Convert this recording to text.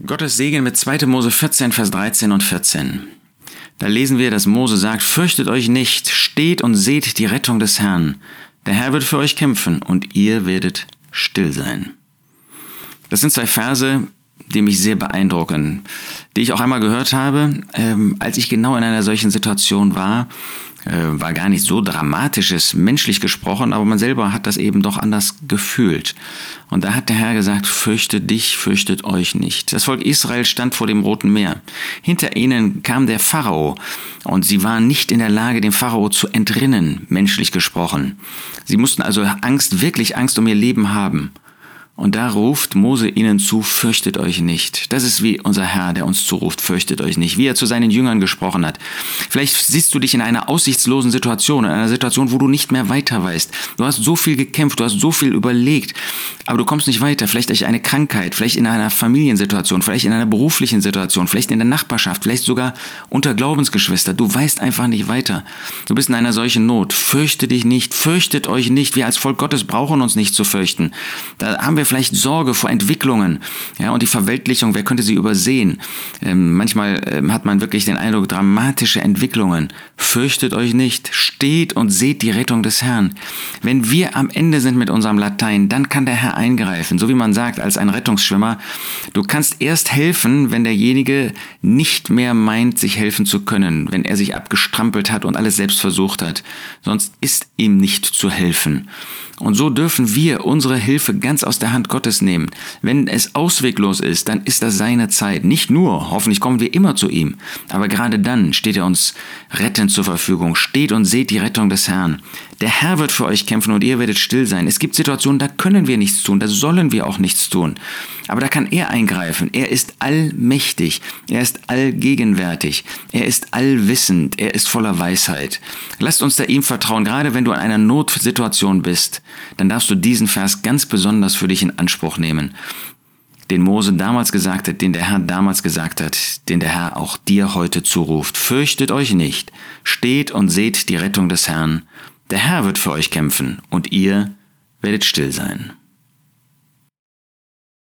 Gottes Segen mit 2. Mose 14, Vers 13 und 14. Da lesen wir, dass Mose sagt, fürchtet euch nicht, steht und seht die Rettung des Herrn. Der Herr wird für euch kämpfen und ihr werdet still sein. Das sind zwei Verse, die mich sehr beeindrucken, die ich auch einmal gehört habe, ähm, als ich genau in einer solchen Situation war äh, war gar nicht so dramatisches, menschlich gesprochen, aber man selber hat das eben doch anders gefühlt. Und da hat der Herr gesagt, fürchte dich, fürchtet euch nicht. Das Volk Israel stand vor dem Roten Meer. Hinter ihnen kam der Pharao und sie waren nicht in der Lage, dem Pharao zu entrinnen, menschlich gesprochen. Sie mussten also Angst, wirklich Angst um ihr Leben haben. Und da ruft Mose ihnen zu, fürchtet euch nicht. Das ist wie unser Herr, der uns zuruft, fürchtet euch nicht, wie er zu seinen Jüngern gesprochen hat. Vielleicht siehst du dich in einer aussichtslosen Situation, in einer Situation, wo du nicht mehr weiter weißt. Du hast so viel gekämpft, du hast so viel überlegt, aber du kommst nicht weiter. Vielleicht durch eine Krankheit, vielleicht in einer Familiensituation, vielleicht in einer beruflichen Situation, vielleicht in der Nachbarschaft, vielleicht sogar unter Glaubensgeschwister. Du weißt einfach nicht weiter. Du bist in einer solchen Not. Fürchte dich nicht, fürchtet euch nicht. Wir als Volk Gottes brauchen uns nicht zu fürchten. Da haben wir wir vielleicht Sorge vor Entwicklungen, ja, und die Verweltlichung, wer könnte sie übersehen? Ähm, manchmal ähm, hat man wirklich den Eindruck, dramatische Entwicklungen. Fürchtet euch nicht, steht und seht die Rettung des Herrn. Wenn wir am Ende sind mit unserem Latein, dann kann der Herr eingreifen, so wie man sagt, als ein Rettungsschwimmer. Du kannst erst helfen, wenn derjenige nicht mehr meint, sich helfen zu können, wenn er sich abgestrampelt hat und alles selbst versucht hat. Sonst ist ihm nicht zu helfen. Und so dürfen wir unsere Hilfe ganz aus der Hand Gottes nehmen. Wenn es ausweglos ist, dann ist das seine Zeit. Nicht nur, hoffentlich kommen wir immer zu ihm, aber gerade dann steht er uns rettend zur Verfügung. Steht und seht die Rettung des Herrn. Der Herr wird für euch kämpfen und ihr werdet still sein. Es gibt Situationen, da können wir nichts tun, da sollen wir auch nichts tun. Aber da kann er eingreifen. Er ist allmächtig, er ist allgegenwärtig, er ist allwissend, er ist voller Weisheit. Lasst uns da ihm vertrauen, gerade wenn du in einer Notsituation bist, dann darfst du diesen Vers ganz besonders für dich in Anspruch nehmen den Mose damals gesagt hat, den der Herr damals gesagt hat, den der Herr auch dir heute zuruft. Fürchtet euch nicht, steht und seht die Rettung des Herrn. Der Herr wird für euch kämpfen und ihr werdet still sein.